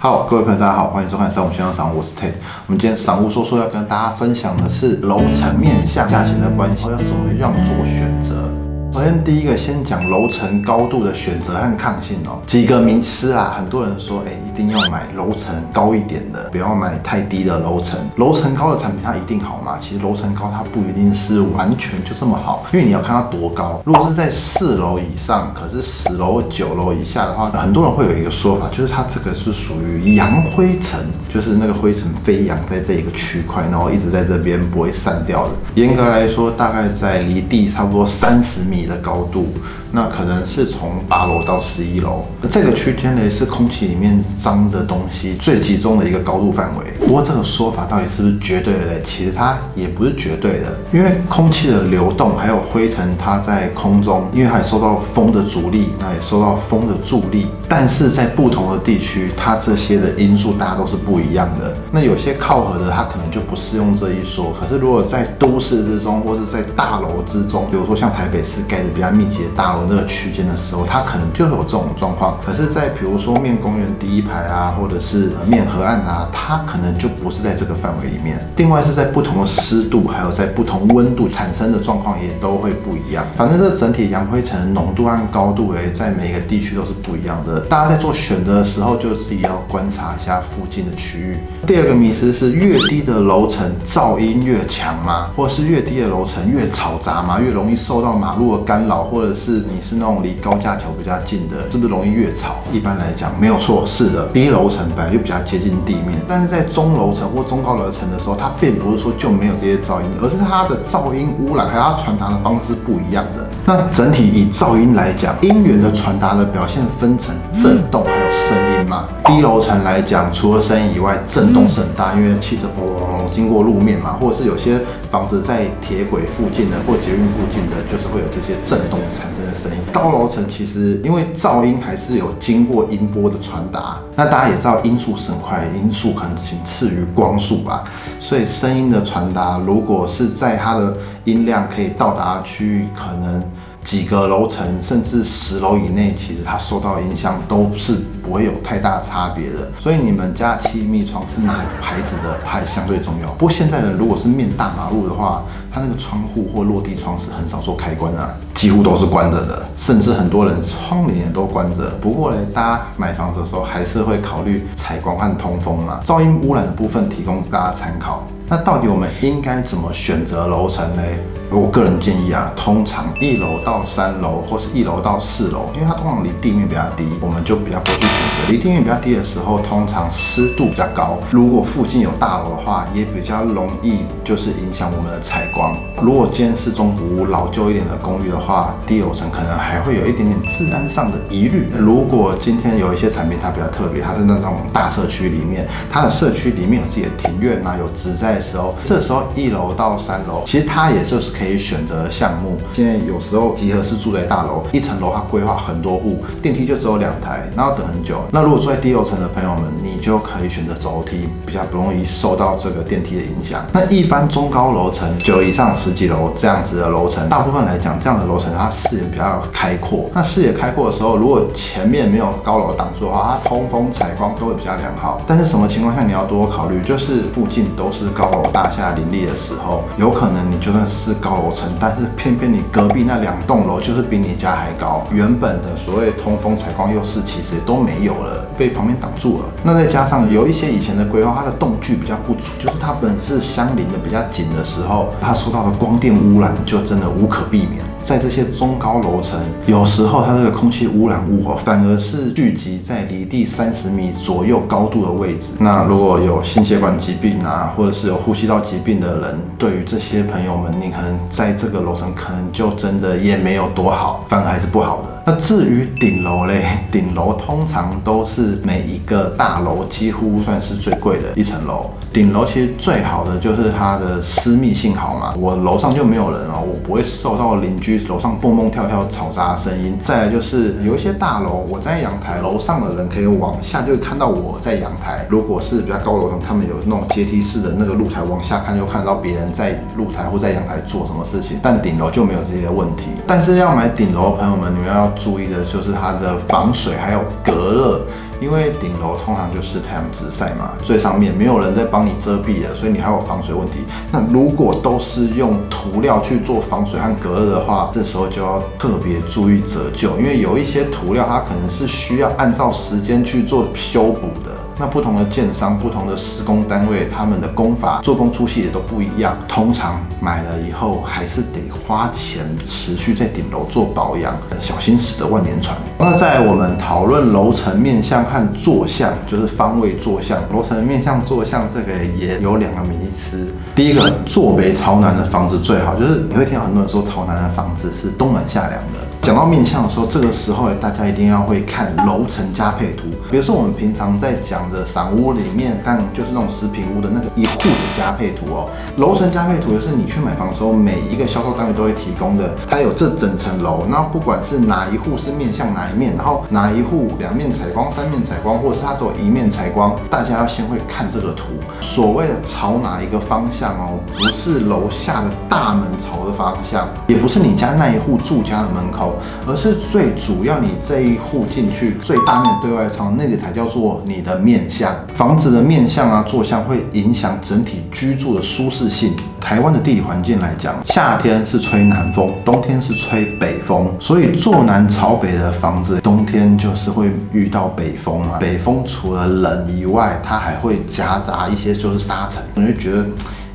好，各位朋友，大家好，欢迎收看《三五先生赏》，我是 Ted。我们今天赏物说说要跟大家分享的是楼层面向价钱的关系，要怎么样做选择。首先，第一个先讲楼层高度的选择和抗性哦。几个名词啊，很多人说，哎，一定要买楼层高一点的，不要买太低的楼层。楼层高的产品它一定好吗？其实楼层高它不一定是完全就这么好，因为你要看它多高。如果是在四楼以上，可是十楼、九楼以下的话，很多人会有一个说法，就是它这个是属于扬灰尘，就是那个灰尘飞扬在这一个区块，然后一直在这边不会散掉的。严格来说，大概在离地差不多三十米。你的高度，那可能是从八楼到十一楼，这个区间呢是空气里面脏的东西最集中的一个高度范围。不过这个说法到底是不是绝对的嘞？其实它也不是绝对的，因为空气的流动还有灰尘，它在空中，因为它也受到风的阻力，那也受到风的助力。但是在不同的地区，它这些的因素大家都是不一样的。那有些靠河的，它可能就不适用这一说。可是如果在都市之中，或是在大楼之中，比如说像台北市盖的比较密集的大楼那个区间的时候，它可能就有这种状况。可是，在比如说面公园第一排啊，或者是面河岸啊，它可能就不是在这个范围里面。另外是在不同的湿度，还有在不同温度产生的状况也都会不一样。反正这整体扬灰尘浓度和高度诶，在每个地区都是不一样的。大家在做选择的时候，就自己要观察一下附近的区域。第二个迷思是越低的楼层噪音越强吗？或是越低的楼层越嘈杂吗？越容易受到马路的干扰，或者是你是那种离高架桥比较近的，是不是容易越吵？一般来讲没有错，是的，低楼层本来就比较接近地面，但是在中楼层或中高楼层的时候，它并不是说就没有这些噪音，而是它的噪音污染还有它传达的方式不一样的。那整体以噪音来讲，音源的传达的表现分成。震动声音嘛？低楼层来讲，除了声音以外，震动是很大，因为汽车嗡嗡嗡经过路面嘛，或者是有些房子在铁轨附近的或捷运附近的，就是会有这些震动产生的声音。高楼层其实因为噪音还是有经过音波的传达，那大家也知道音速是很快，音速可能仅次于光速吧，所以声音的传达如果是在它的音量可以到达区域，可能。几个楼层，甚至十楼以内，其实它受到影响都是不会有太大差别的。所以你们家气密窗是哪个牌子的，它也相对重要。不过现在人如果是面大马路的话，它那个窗户或落地窗是很少做开关啊，几乎都是关着的，甚至很多人窗帘也都关着。不过呢，大家买房子的时候还是会考虑采光和通风嘛。噪音污染的部分提供大家参考。那到底我们应该怎么选择楼层呢？我个人建议啊，通常一楼到三楼，或是一楼到四楼，因为它通常离地面比较低，我们就比较不去选择。离地面比较低的时候，通常湿度比较高。如果附近有大楼的话，也比较容易就是影响我们的采光。如果今天是中古屋、老旧一点的公寓的话，低楼层可能还会有一点点治安上的疑虑。如果今天有一些产品它比较特别，它是那种大社区里面，它的社区里面有自己的庭院啊，有植栽的时候，这时候一楼到三楼，其实它也就是。可以选择项目。现在有时候集合是住在大楼，一层楼它规划很多户，电梯就只有两台，那要等很久。那如果住在低楼层的朋友们，你就可以选择走楼梯，比较不容易受到这个电梯的影响。那一般中高楼层，九以上十几楼这样子的楼层，大部分来讲，这样的楼层它视野比较开阔。那视野开阔的时候，如果前面没有高楼挡住的话，它通风采光都会比较良好。但是什么情况下你要多考虑？就是附近都是高楼大厦林立的时候，有可能你就算是高。楼层，但是偏偏你隔壁那两栋楼就是比你家还高，原本的所谓通风采光优势其实都没有了，被旁边挡住了。那再加上有一些以前的规划，它的动距比较不足，就是它本是相邻的比较紧的时候，它受到的光电污染就真的无可避免。在这些中高楼层，有时候它这个空气污染物哦反而是聚集在离地三十米左右高度的位置。那如果有心血管疾病啊，或者是有呼吸道疾病的人，对于这些朋友们，你可能在这个楼层可能就真的也没有多好，反而还是不好的。那至于顶楼嘞，顶楼通常都是每一个大楼几乎算是最贵的一层楼。顶楼其实最好的就是它的私密性好嘛，我楼上就没有人啊，我不会受到邻居楼上蹦蹦跳跳嘈杂的声音。再来就是有一些大楼，我在阳台，楼上的人可以往下就会看到我在阳台。如果是比较高楼层，他们有那种阶梯式的那个露台，往下看就看到别人在露台或在阳台做什么事情。但顶楼就没有这些问题。但是要买顶楼的朋友们，你们要。注意的就是它的防水还有隔热。因为顶楼通常就是太阳直晒嘛，最上面没有人在帮你遮蔽的，所以你还有防水问题。那如果都是用涂料去做防水和隔热的话，这时候就要特别注意折旧，因为有一些涂料它可能是需要按照时间去做修补的。那不同的建商、不同的施工单位，他们的工法、做工粗细也都不一样。通常买了以后，还是得花钱持续在顶楼做保养，小心驶得万年船。那在我们讨论楼层面向和坐向，就是方位坐向。楼层面向坐向这个也有两个迷思。第一个，坐北朝南的房子最好，就是你会听到很多人说朝南的房子是冬暖夏凉的。讲到面向的时候，这个时候大家一定要会看楼层加配图。比如说我们平常在讲的散屋里面，但就是那种十平屋的那个一户的加配图哦。楼层加配图就是你去买房的时候，每一个销售单位都会提供的。它有这整层楼，那不管是哪一户是面向哪一面，然后哪一户两面采光、三面采光，或者是它只有一面采光，大家要先会看这个图。所谓的朝哪一个方向哦，不是楼下的大门朝的方向，也不是你家那一户住家的门口。而是最主要，你这一户进去最大面对外窗，那个才叫做你的面向。房子的面向啊，坐向会影响整体居住的舒适性。台湾的地理环境来讲，夏天是吹南风，冬天是吹北风，所以坐南朝北的房子，冬天就是会遇到北风嘛。北风除了冷以外，它还会夹杂一些就是沙尘，你会觉得。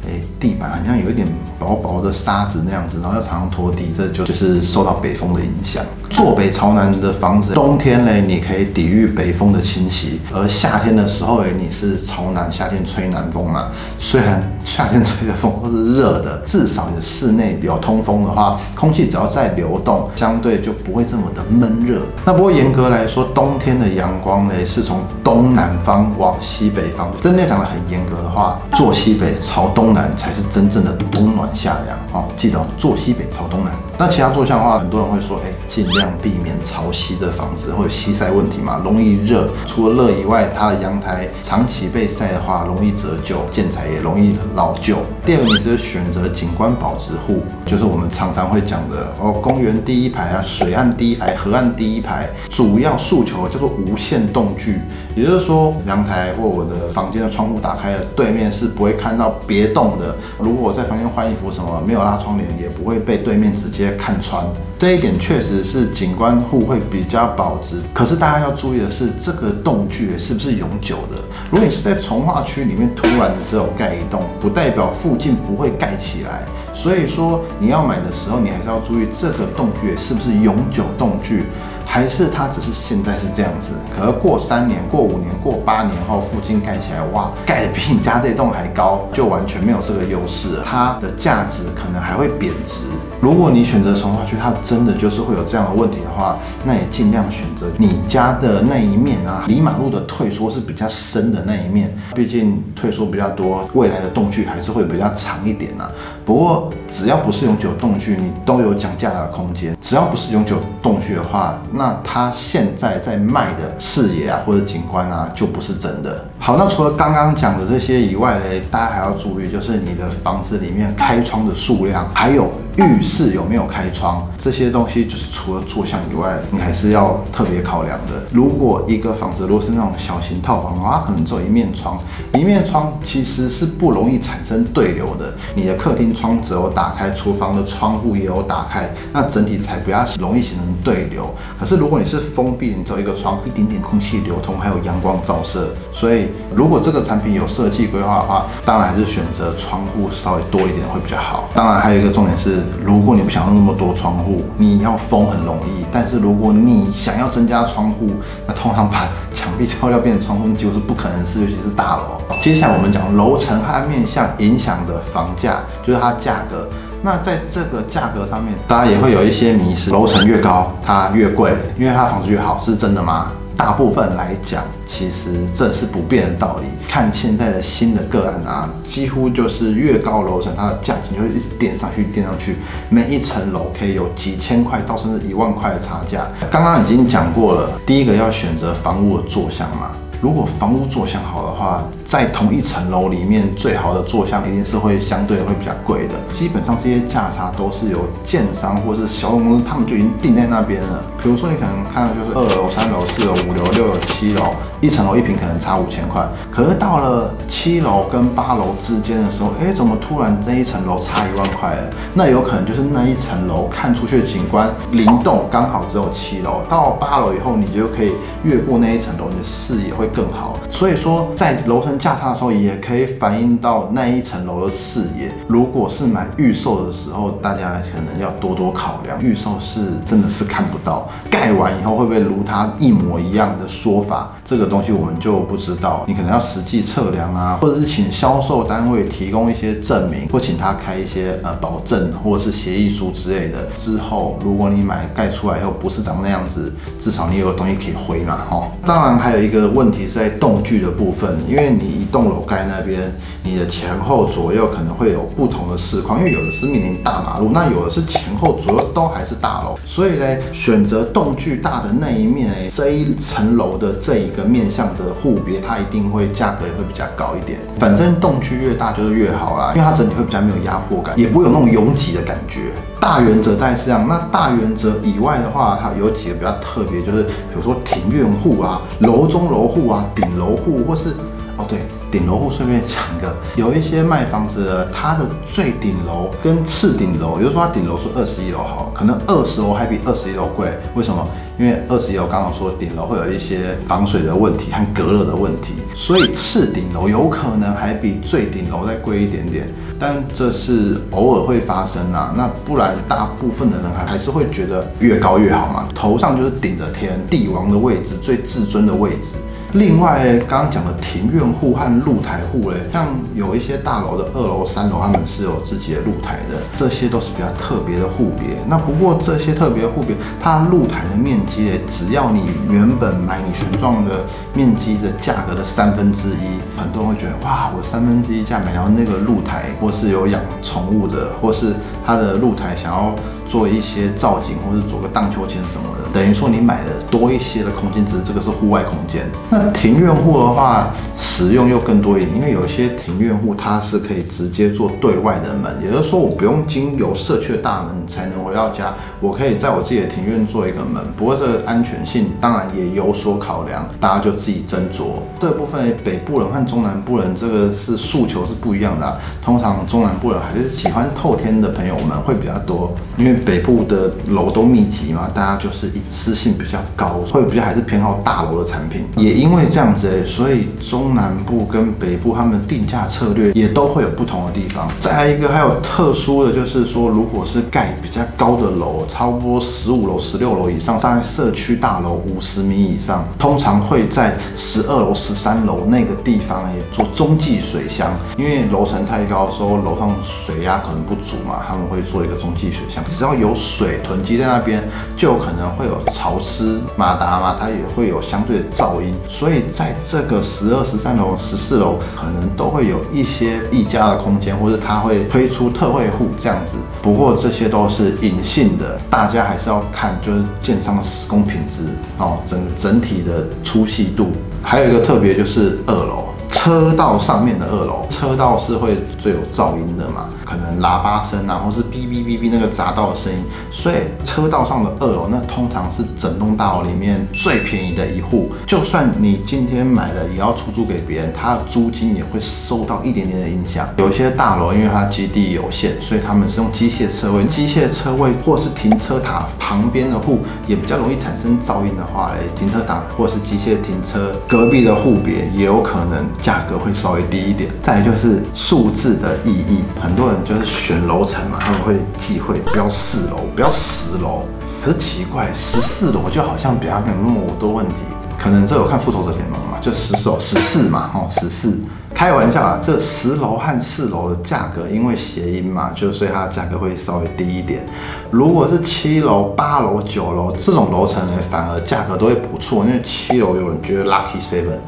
哎，地板好像有一点薄薄的沙子那样子，然后要常常拖地，这就就是受到北风的影响。坐北朝南的房子，冬天嘞你可以抵御北风的侵袭，而夏天的时候诶你是朝南，夏天吹南风嘛。虽然 夏天吹的风都是热的，至少你室内有通风的话，空气只要在流动，相对就不会这么的闷热。那不过严格来说，冬天的阳光呢是从东南方往西北方，真的讲的很严格的话，坐西北朝东。南才是真正的冬暖夏凉哦，记得坐西北朝东南。那其他坐向的话，很多人会说，哎，尽量避免朝西的房子会有西晒问题嘛，容易热。除了热以外，它的阳台长期被晒的话，容易折旧，建材也容易老旧。第二个，你是选择景观保值户，就是我们常常会讲的哦，公园第一排啊，水岸第一排，河岸第一排，主要诉求叫做无限动距，也就是说，阳台或我的房间的窗户打开了，对面是不会看到别动的。如果我在房间换衣服什么，没有拉窗帘，也不会被对面直接。接看穿这一点确实是景观户会比较保值，可是大家要注意的是，这个动距是不是永久的？如果你是在从化区里面突然只有盖一栋，不代表附近不会盖起来。所以说你要买的时候，你还是要注意这个动距是不是永久动距。还是它只是现在是这样子，可是过三年、过五年、过八年后，附近盖起来，哇，盖的比你家这栋还高，就完全没有这个优势。它的价值可能还会贬值。如果你选择从化区，它真的就是会有这样的问题的话，那也尽量选择你家的那一面啊，离马路的退缩是比较深的那一面，毕竟退缩比较多，未来的动距还是会比较长一点啊。不过只要不是永久动距，你都有讲价的空间。只要不是永久动距的话，那它现在在卖的视野啊或者景观啊就不是真的。好，那除了刚刚讲的这些以外呢，大家还要注意，就是你的房子里面开窗的数量，还有浴室有没有开窗，这些东西就是除了坐向以外，你还是要特别考量的。如果一个房子如果是那种小型套房的话，它可能只有一面窗，一面窗其实是不容易产生对流的。你的客厅窗只有打开，厨房的窗户也有打开，那整体才比较容易形成对流。可是如果你是封闭，你只有一个窗，一点点空气流通，还有阳光照射，所以如果这个产品有设计规划的话，当然还是选择窗户稍微多一点会比较好。当然还有一个重点是，如果你不想要那么多窗户，你要封很容易。但是如果你想要增加窗户，那通常把墙壁拆掉变成窗户，几乎是不可能事，尤其是大楼。接下来我们讲楼层和面向影响的房价，就是它价格。那在这个价格上面，大家也会有一些迷失。楼层越高，它越贵，因为它房子越好，是真的吗？大部分来讲，其实这是不变的道理。看现在的新的个案啊，几乎就是越高楼层，它的价钱就会一直垫上去，垫上去，每一层楼可以有几千块到甚至一万块的差价。刚刚已经讲过了，第一个要选择房屋的坐向嘛。如果房屋坐向好的话，在同一层楼里面，最好的坐向一定是会相对会比较贵的。基本上这些价差都是由建商或是小总公司他们就已经定在那边了。比如说你可能看的就是二楼、三楼、四楼、五楼、六楼、七楼。一层楼一平可能差五千块，可是到了七楼跟八楼之间的时候，哎，怎么突然这一层楼差一万块了？那有可能就是那一层楼看出去的景观灵动，刚好只有七楼。到八楼以后，你就可以越过那一层楼，你的视野会更好。所以说，在楼层价差的时候，也可以反映到那一层楼的视野。如果是买预售的时候，大家可能要多多考量，预售是真的是看不到，盖完以后会不会如它一模一样的说法？这个。东西我们就不知道，你可能要实际测量啊，或者是请销售单位提供一些证明，或请他开一些呃保证或者是协议书之类的。之后如果你买盖出来以后不是长那样子，至少你有个东西可以回嘛，哈。当然还有一个问题是在动距的部分，因为你一栋楼盖那边，你的前后左右可能会有不同的视况，因为有的是面临大马路，那有的是前后左右都还是大楼，所以呢，选择动距大的那一面，这一层楼的这一个面。向的户别，它一定会价格也会比较高一点。反正动区越大就是越好啦，因为它整体会比较没有压迫感，也不会有那种拥挤的感觉。大原则大概是这样。那大原则以外的话，它有几个比较特别，就是比如说庭院户啊、楼中楼户啊、顶楼户，或是哦对，顶楼户顺便讲一个，有一些卖房子，它的最顶楼跟次顶楼，也就是说它顶楼是二十一楼好，可能二十楼还比二十一楼贵，为什么？因为二十一楼刚刚说顶楼会有一些防水的问题和隔热的问题，所以次顶楼有可能还比最顶楼再贵一点点，但这是偶尔会发生啊。那不然大部分的人还还是会觉得越高越好嘛，头上就是顶着天，帝王的位置，最至尊的位置。另外，刚刚讲的庭院户和露台户嘞，像有一些大楼的二楼、三楼，他们是有自己的露台的，这些都是比较特别的户别。那不过这些特别户别，它露台的面积，只要你原本买你全幢的面积的价格的三分之一，很多人会觉得哇，我三分之一价买到那个露台，或是有养宠物的，或是它的露台想要。做一些造景，或者做个荡秋千什么的，等于说你买的多一些的空间，只是这个是户外空间。那庭院户的话，实用又更多一点，因为有些庭院户它是可以直接做对外的门，也就是说我不用经由社区的大门才能回到家，我可以在我自己的庭院做一个门。不过这个安全性当然也有所考量，大家就自己斟酌。这部分北部人和中南部人这个是诉求是不一样的，通常中南部人还是喜欢透天的朋友们会比较多，因为。北部的楼都密集嘛，大家就是隐私性比较高，会比较还是偏好大楼的产品。也因为这样子，所以中南部跟北部他们定价策略也都会有不同的地方。再来一个还有特殊的就是说，如果是盖比较高的楼，差不多十五楼、十六楼以上，在社区大楼五十米以上，通常会在十二楼、十三楼那个地方也做中继水箱，因为楼层太高，说楼上水压可能不足嘛，他们会做一个中继水箱。只要有水囤积在那边，就可能会有潮湿马达嘛，它也会有相对的噪音，所以在这个十二、十三楼、十四楼，可能都会有一些溢价的空间，或者它会推出特惠户这样子。不过这些都是隐性的，大家还是要看就是建商施工品质哦，整整体的粗细度。还有一个特别就是二楼。车道上面的二楼，车道是会最有噪音的嘛？可能喇叭声啊，或是哔哔哔哔那个匝道的声音。所以车道上的二楼，那通常是整栋大楼里面最便宜的一户。就算你今天买了，也要出租给别人，它的租金也会受到一点点的影响。有些大楼因为它基地有限，所以他们是用机械车位。机械车位或是停车塔旁边的户，也比较容易产生噪音的话嘞，停车塔或是机械停车隔壁的户别也有可能。价格会稍微低一点，再就是数字的意义，很多人就是选楼层嘛，他们会忌讳不要四楼，不要十楼。可是奇怪，十四楼就好像比较没有那么多问题，可能是有看复仇者联盟嘛，就十楼十四嘛，哦十四，开玩笑啊，这十楼和四楼的价格因为谐音嘛，就所以它的价格会稍微低一点。如果是七楼、八楼、九楼这种楼层呢，反而价格都会不错，因为七楼有人觉得 lucky seven。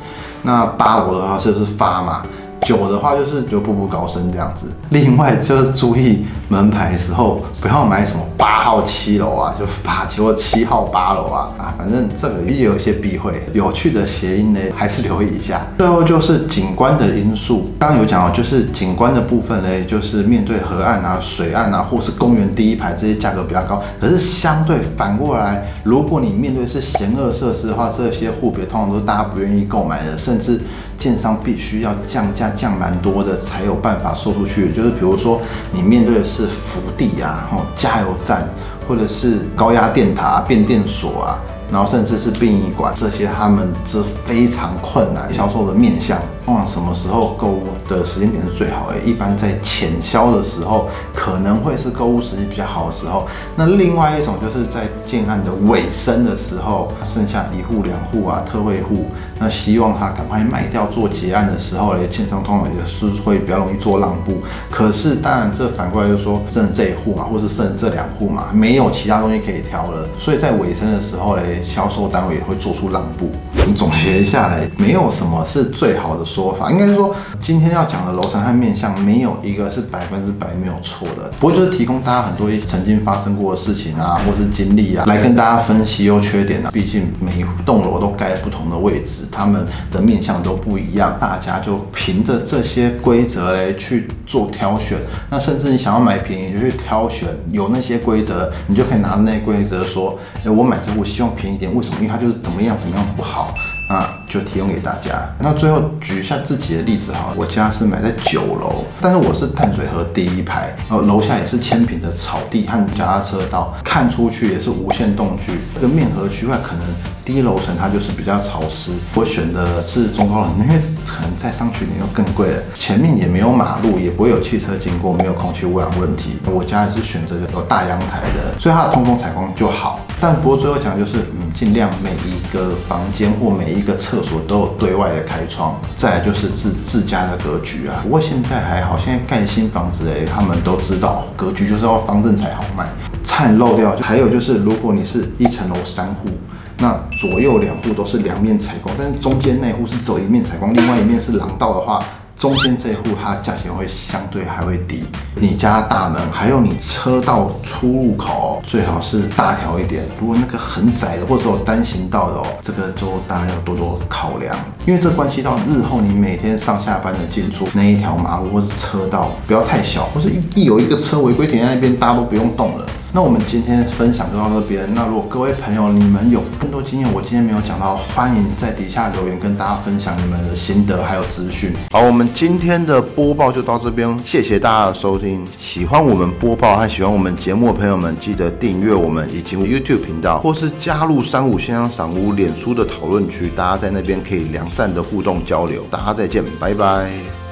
那八楼的话就是发嘛，九的话就是就步步高升这样子。另外就是注意门牌的时候不要买什么八号七楼啊，就八七或七号八楼啊啊，反正这个也有一些避讳，有趣的谐音呢，还是留意一下。最后就是景观的因素，刚刚有讲哦，就是景观的部分呢，就是面对河岸啊、水岸啊，或是公园第一排这些价格比较高。可是相对反过来，如果你面对是险恶设施的话，这些户别通常都是大家不愿意购买的，甚至建商必须要降价降蛮多的才有办法售出去。就是比如说你面对的是福地啊、哦加油站，或者是高压电塔、变电所啊。然后甚至是殡仪馆这些，他们是非常困难销售的面向。通常什么时候购物的时间点是最好的？一般在浅销的时候，可能会是购物时机比较好的时候。那另外一种就是在建案的尾声的时候，剩下一户两户啊，特惠户，那希望他赶快卖掉做结案的时候嘞，建商通常也是会比较容易做让步。可是当然这反过来就是说剩这一户嘛，或是剩这两户嘛，没有其他东西可以挑了，所以在尾声的时候嘞。销售单位也会做出让步。我们总结下来，没有什么是最好的说法。应该是说，今天要讲的楼层和面向，没有一个是百分之百没有错的。不过就是提供大家很多曾经发生过的事情啊，或是经历啊，来跟大家分析优缺点啊。毕竟每一栋楼都盖不同的位置，他们的面向都不一样。大家就凭着这些规则来去做挑选。那甚至你想要买便宜，就去挑选有那些规则，你就可以拿那些规则说：哎，我买这户希望便宜点。为什么？因为它就是怎么样怎么样不好啊，就提供给大家。那最后举一下自己的例子哈，我家是买在九楼，但是我是淡水河第一排，然后楼下也是千平的草地和脚踏车道，看出去也是无限动距。这个面河区块可能低楼层它就是比较潮湿，我选的是中高楼，因为可能再上去你又更贵了。前面也没有马路，也不会有汽车经过，没有空气污染问题。我家也是选择有大阳台的，所以它的通风采光就好。但不过最后讲就是，嗯，尽量每一个房间或每一个厕所都有对外的开窗。再来就是自自家的格局啊。不过现在还好，现在盖新房子诶，他们都知道格局就是要方正才好卖，差漏掉。还有就是，如果你是一层楼三户，那左右两户都是两面采光，但是中间那户是走一面采光，另外一面是廊道的话。中间这一户，它价钱会相对还会低。你家大门还有你车道出入口，最好是大条一点。如果那个很窄的，或者有单行道的哦，这个就大家要多多考量，因为这关系到日后你每天上下班的进出那一条马路或是车道不要太小，或是一一有一个车违规停在那边，大家都不用动了。那我们今天分享就到这边。那如果各位朋友你们有更多经验，我今天没有讲到，欢迎在底下留言跟大家分享你们的心得还有资讯。好，我们今天的播报就到这边，谢谢大家的收听。喜欢我们播报和喜欢我们节目的朋友们，记得订阅我们以及 YouTube 频道，或是加入三五先生赏屋脸书的讨论区，大家在那边可以良善的互动交流。大家再见，拜拜。